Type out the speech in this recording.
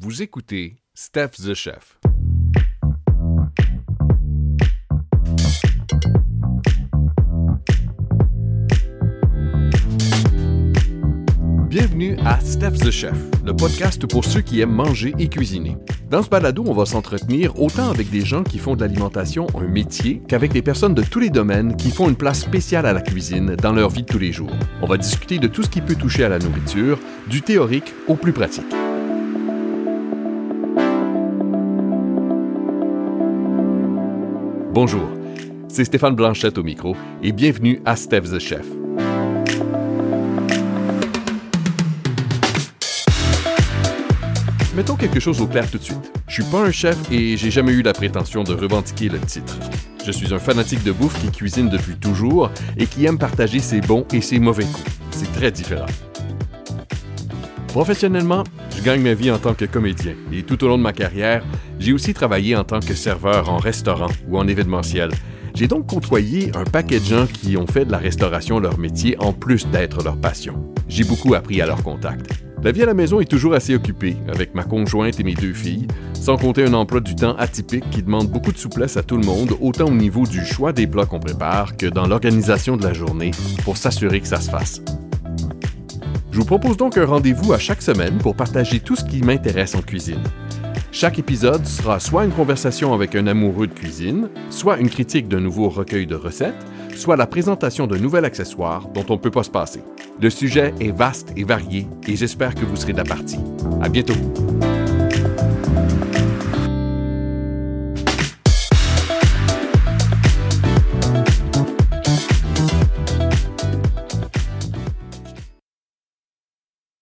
Vous écoutez Steph the Chef. Bienvenue à Steph the Chef, le podcast pour ceux qui aiment manger et cuisiner. Dans ce balado, on va s'entretenir autant avec des gens qui font de l'alimentation un métier qu'avec des personnes de tous les domaines qui font une place spéciale à la cuisine dans leur vie de tous les jours. On va discuter de tout ce qui peut toucher à la nourriture, du théorique au plus pratique. Bonjour, c'est Stéphane Blanchette au micro et bienvenue à Steph the Chef. Mettons quelque chose au clair tout de suite. Je suis pas un chef et j'ai jamais eu la prétention de revendiquer le titre. Je suis un fanatique de bouffe qui cuisine depuis toujours et qui aime partager ses bons et ses mauvais coups. C'est très différent. Professionnellement, je gagne ma vie en tant que comédien et tout au long de ma carrière, j'ai aussi travaillé en tant que serveur en restaurant ou en événementiel. J'ai donc côtoyé un paquet de gens qui ont fait de la restauration leur métier en plus d'être leur passion. J'ai beaucoup appris à leur contact. La vie à la maison est toujours assez occupée, avec ma conjointe et mes deux filles, sans compter un emploi du temps atypique qui demande beaucoup de souplesse à tout le monde, autant au niveau du choix des plats qu'on prépare que dans l'organisation de la journée, pour s'assurer que ça se fasse. Je vous propose donc un rendez-vous à chaque semaine pour partager tout ce qui m'intéresse en cuisine. Chaque épisode sera soit une conversation avec un amoureux de cuisine, soit une critique d'un nouveau recueil de recettes, soit la présentation d'un nouvel accessoire dont on ne peut pas se passer. Le sujet est vaste et varié et j'espère que vous serez de la partie. À bientôt!